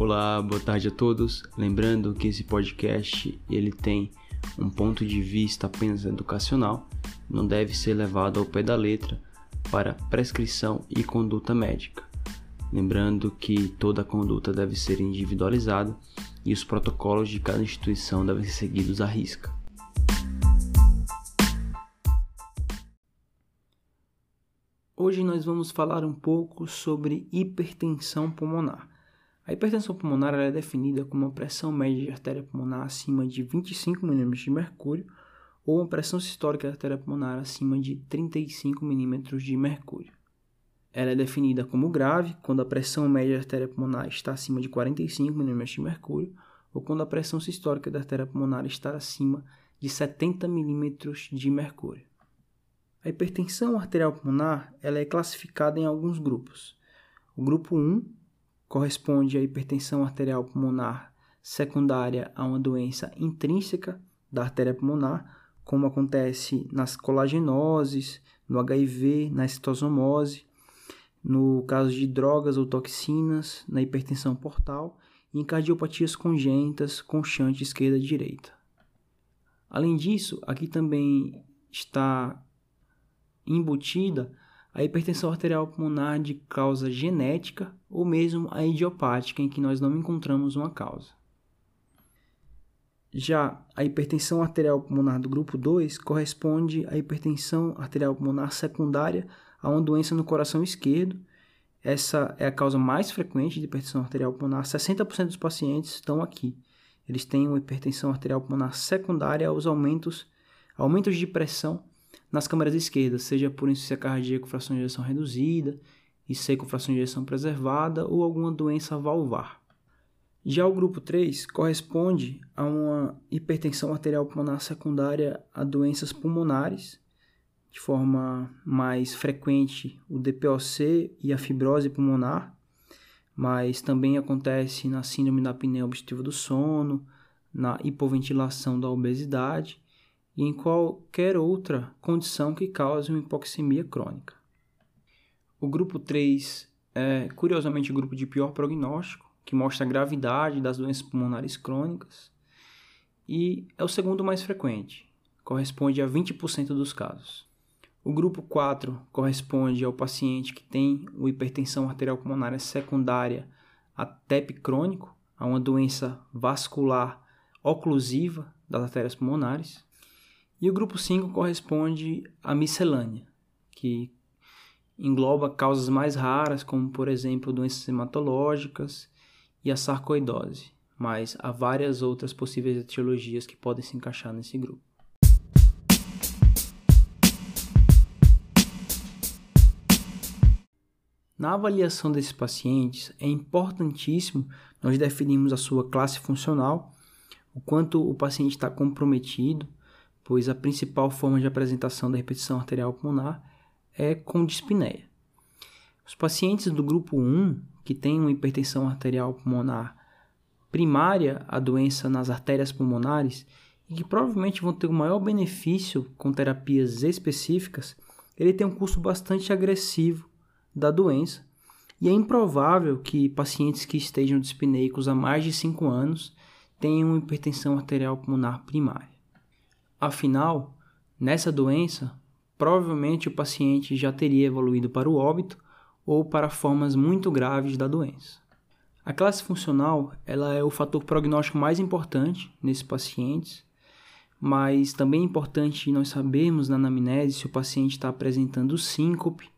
Olá, boa tarde a todos. Lembrando que esse podcast ele tem um ponto de vista apenas educacional, não deve ser levado ao pé da letra para prescrição e conduta médica. Lembrando que toda conduta deve ser individualizada e os protocolos de cada instituição devem ser seguidos à risca. Hoje nós vamos falar um pouco sobre hipertensão pulmonar. A hipertensão pulmonar é definida como uma pressão média de artéria pulmonar acima de 25 mm de mercúrio ou uma pressão sistólica da artéria pulmonar acima de 35 mm de mercúrio. Ela é definida como grave quando a pressão média da artéria pulmonar está acima de 45 mm de mercúrio ou quando a pressão sistólica da artéria pulmonar está acima de 70 mm de mercúrio. A hipertensão arterial pulmonar ela é classificada em alguns grupos. O grupo 1 corresponde à hipertensão arterial pulmonar secundária a uma doença intrínseca da artéria pulmonar, como acontece nas colagenoses, no HIV, na citosomose, no caso de drogas ou toxinas, na hipertensão portal e em cardiopatias congênitas com chante esquerda e direita. Além disso, aqui também está embutida a hipertensão arterial pulmonar de causa genética ou mesmo a idiopática, em que nós não encontramos uma causa. Já a hipertensão arterial pulmonar do grupo 2 corresponde à hipertensão arterial pulmonar secundária a uma doença no coração esquerdo. Essa é a causa mais frequente de hipertensão arterial pulmonar. 60% dos pacientes estão aqui. Eles têm uma hipertensão arterial pulmonar secundária aos aumentos, aumentos de pressão nas câmaras esquerdas, seja por insuficiência cardíaca com fração de ejeção reduzida, IC com fração de ejeção preservada ou alguma doença valvar. Já o grupo 3 corresponde a uma hipertensão arterial pulmonar secundária a doenças pulmonares, de forma mais frequente o DPOC e a fibrose pulmonar, mas também acontece na síndrome da apneia obstrutiva do sono, na hipoventilação da obesidade e em qualquer outra condição que cause uma hipoxemia crônica. O grupo 3 é, curiosamente, o grupo de pior prognóstico, que mostra a gravidade das doenças pulmonares crônicas, e é o segundo mais frequente, corresponde a 20% dos casos. O grupo 4 corresponde ao paciente que tem o hipertensão arterial pulmonar secundária a TEP crônico, a uma doença vascular oclusiva das artérias pulmonares. E o grupo 5 corresponde à miscelânea, que engloba causas mais raras, como por exemplo doenças hematológicas e a sarcoidose, mas há várias outras possíveis etiologias que podem se encaixar nesse grupo. Na avaliação desses pacientes, é importantíssimo nós definirmos a sua classe funcional, o quanto o paciente está comprometido, pois a principal forma de apresentação da repetição arterial pulmonar é com dispneia. Os pacientes do grupo 1, que têm uma hipertensão arterial pulmonar primária à doença nas artérias pulmonares e que provavelmente vão ter o maior benefício com terapias específicas, ele tem um curso bastante agressivo da doença e é improvável que pacientes que estejam dispneicos há mais de 5 anos tenham hipertensão arterial pulmonar primária. Afinal, nessa doença, provavelmente o paciente já teria evoluído para o óbito ou para formas muito graves da doença. A classe funcional ela é o fator prognóstico mais importante nesses pacientes, mas também é importante nós sabermos na anamnese se o paciente está apresentando síncope,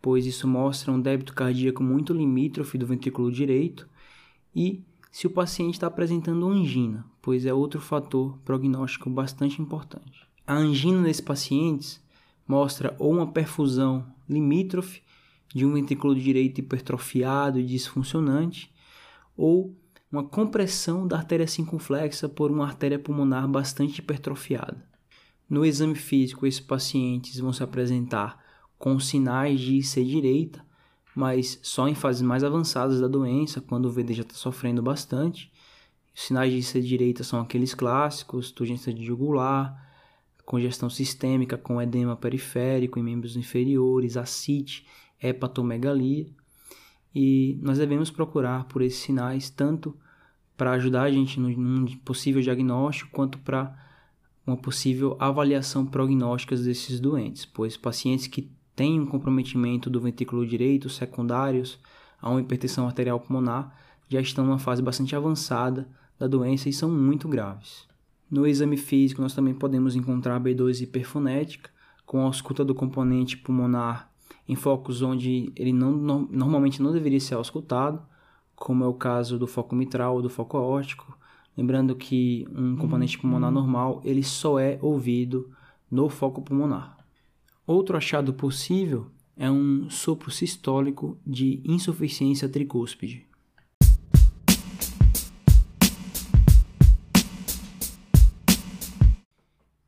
pois isso mostra um débito cardíaco muito limítrofe do ventrículo direito, e se o paciente está apresentando angina, pois é outro fator prognóstico bastante importante. A angina nesses pacientes mostra ou uma perfusão limítrofe de um ventrículo direito hipertrofiado e disfuncionante, ou uma compressão da artéria circunflexa por uma artéria pulmonar bastante hipertrofiada. No exame físico, esses pacientes vão se apresentar com sinais de IC direita, mas só em fases mais avançadas da doença, quando o VD já está sofrendo bastante, os sinais de ser direita são aqueles clássicos, turgência de jugular, congestão sistêmica com edema periférico em membros inferiores, ascite, hepatomegalia. e nós devemos procurar por esses sinais tanto para ajudar a gente num possível diagnóstico quanto para uma possível avaliação prognóstica desses doentes, pois pacientes que têm um comprometimento do ventrículo direito secundários a uma hipertensão arterial pulmonar já estão numa fase bastante avançada da doença e são muito graves. No exame físico, nós também podemos encontrar B2 hiperfonética, com a ausculta do componente pulmonar em focos onde ele não, normalmente não deveria ser auscultado, como é o caso do foco mitral ou do foco aórtico, Lembrando que um componente pulmonar normal ele só é ouvido no foco pulmonar. Outro achado possível é um sopro sistólico de insuficiência tricúspide.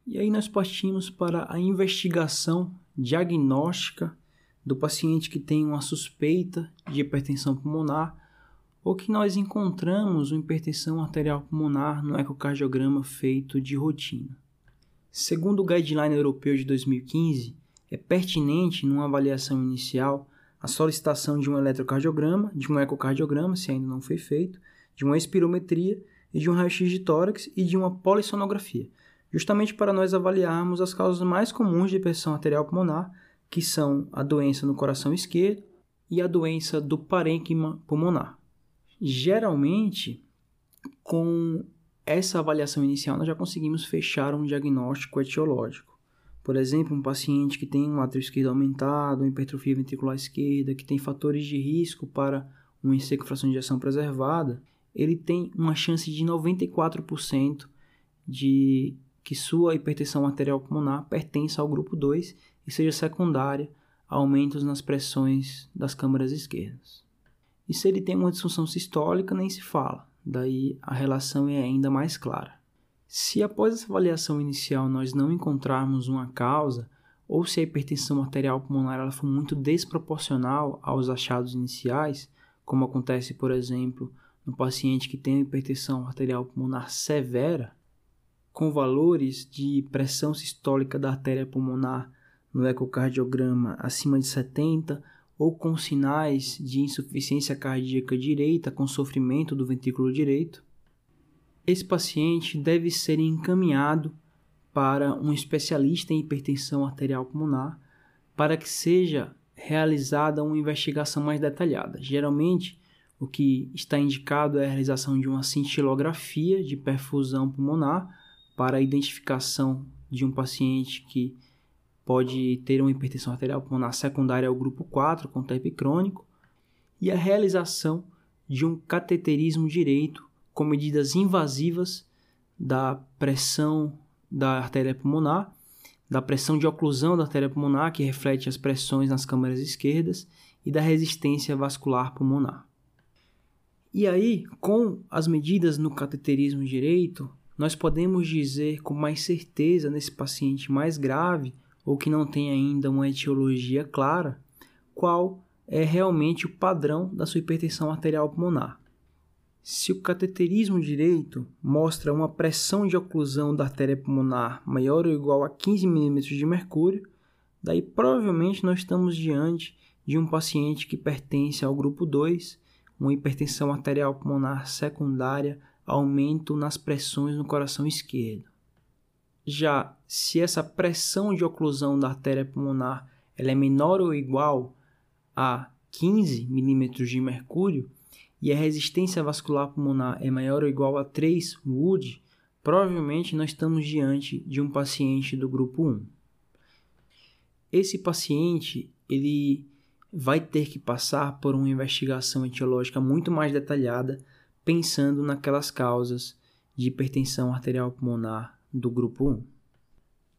E aí nós partimos para a investigação diagnóstica do paciente que tem uma suspeita de hipertensão pulmonar ou que nós encontramos uma hipertensão arterial pulmonar no ecocardiograma feito de rotina. Segundo o Guideline Europeu de 2015, é pertinente, numa avaliação inicial, a solicitação de um eletrocardiograma, de um ecocardiograma, se ainda não foi feito, de uma espirometria e de um raio-x de tórax e de uma polissonografia, justamente para nós avaliarmos as causas mais comuns de hipertensão arterial pulmonar, que são a doença no coração esquerdo e a doença do parênquima pulmonar. Geralmente, com essa avaliação inicial, nós já conseguimos fechar um diagnóstico etiológico. Por exemplo, um paciente que tem um átrio esquerdo aumentado, uma hipertrofia ventricular esquerda, que tem fatores de risco para uma fração de ejeção preservada, ele tem uma chance de 94% de que sua hipertensão arterial pulmonar pertença ao grupo 2 e seja secundária a aumentos nas pressões das câmaras esquerdas. E se ele tem uma disfunção sistólica, nem se fala. Daí a relação é ainda mais clara. Se após essa avaliação inicial nós não encontrarmos uma causa, ou se a hipertensão arterial pulmonar ela for muito desproporcional aos achados iniciais, como acontece, por exemplo, no paciente que tem hipertensão arterial pulmonar severa, com valores de pressão sistólica da artéria pulmonar no ecocardiograma acima de 70 ou com sinais de insuficiência cardíaca direita com sofrimento do ventrículo direito, esse paciente deve ser encaminhado para um especialista em hipertensão arterial pulmonar para que seja realizada uma investigação mais detalhada. Geralmente, o que está indicado é a realização de uma cintilografia de perfusão pulmonar para a identificação de um paciente que pode ter uma hipertensão arterial pulmonar secundária ao grupo 4, com TEP crônico, e a realização de um cateterismo direito com medidas invasivas da pressão da artéria pulmonar, da pressão de oclusão da artéria pulmonar, que reflete as pressões nas câmaras esquerdas, e da resistência vascular pulmonar. E aí, com as medidas no cateterismo direito, nós podemos dizer com mais certeza nesse paciente mais grave ou que não tem ainda uma etiologia clara, qual é realmente o padrão da sua hipertensão arterial pulmonar. Se o cateterismo direito mostra uma pressão de oclusão da artéria pulmonar maior ou igual a 15 mm de mercúrio, daí provavelmente nós estamos diante de um paciente que pertence ao grupo 2, uma hipertensão arterial pulmonar secundária, aumento nas pressões no coração esquerdo. Já se essa pressão de oclusão da artéria pulmonar ela é menor ou igual a 15 milímetros de mercúrio e a resistência vascular pulmonar é maior ou igual a 3 Wood, provavelmente nós estamos diante de um paciente do grupo 1. Esse paciente ele vai ter que passar por uma investigação etiológica muito mais detalhada, pensando naquelas causas de hipertensão arterial pulmonar do grupo 1.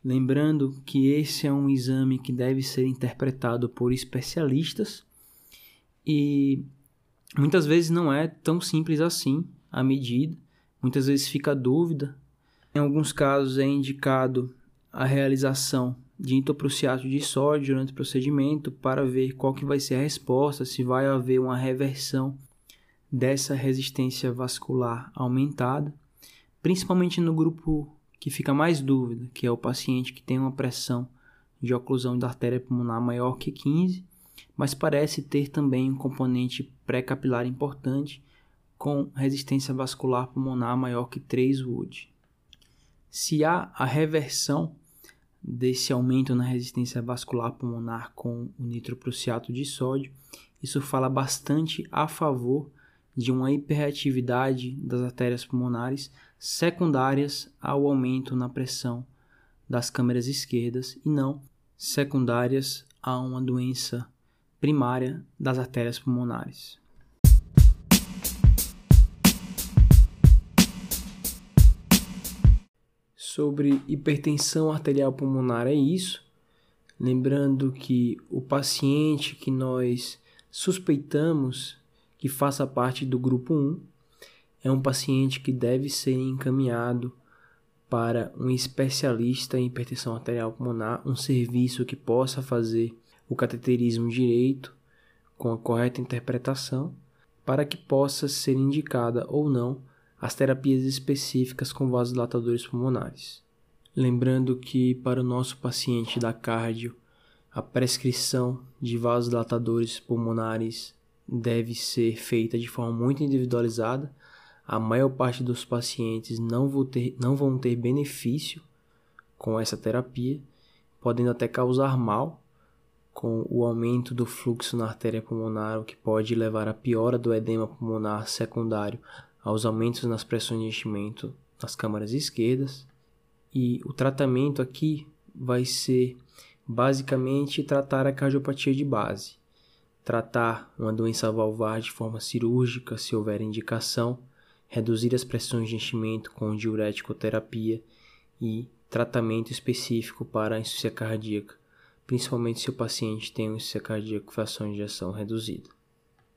Lembrando que esse é um exame que deve ser interpretado por especialistas e muitas vezes não é tão simples assim a medida, muitas vezes fica dúvida. Em alguns casos é indicado a realização de intoprusiato de sódio durante o procedimento para ver qual que vai ser a resposta, se vai haver uma reversão dessa resistência vascular aumentada, principalmente no grupo que fica mais dúvida, que é o paciente que tem uma pressão de oclusão da artéria pulmonar maior que 15 mas parece ter também um componente pré-capilar importante com resistência vascular pulmonar maior que 3 Wood. Se há a reversão desse aumento na resistência vascular pulmonar com o nitroprusiato de sódio, isso fala bastante a favor de uma hiperatividade das artérias pulmonares secundárias ao aumento na pressão das câmeras esquerdas e não secundárias a uma doença primária das artérias pulmonares. Sobre hipertensão arterial pulmonar é isso. Lembrando que o paciente que nós suspeitamos que faça parte do grupo 1 é um paciente que deve ser encaminhado para um especialista em hipertensão arterial pulmonar, um serviço que possa fazer o cateterismo direito com a correta interpretação, para que possa ser indicada ou não as terapias específicas com vasodilatadores pulmonares. Lembrando que para o nosso paciente da cardio, a prescrição de vasodilatadores pulmonares deve ser feita de forma muito individualizada. A maior parte dos pacientes não vão ter, não vão ter benefício com essa terapia, podendo até causar mal com o aumento do fluxo na artéria pulmonar, o que pode levar à piora do edema pulmonar secundário aos aumentos nas pressões de enchimento nas câmaras esquerdas. E o tratamento aqui vai ser basicamente tratar a cardiopatia de base, tratar uma doença valvar de forma cirúrgica se houver indicação, reduzir as pressões de enchimento com diureticoterapia e tratamento específico para a insuficiência cardíaca, principalmente se o paciente tem cardíaca com fração de ejeção reduzida.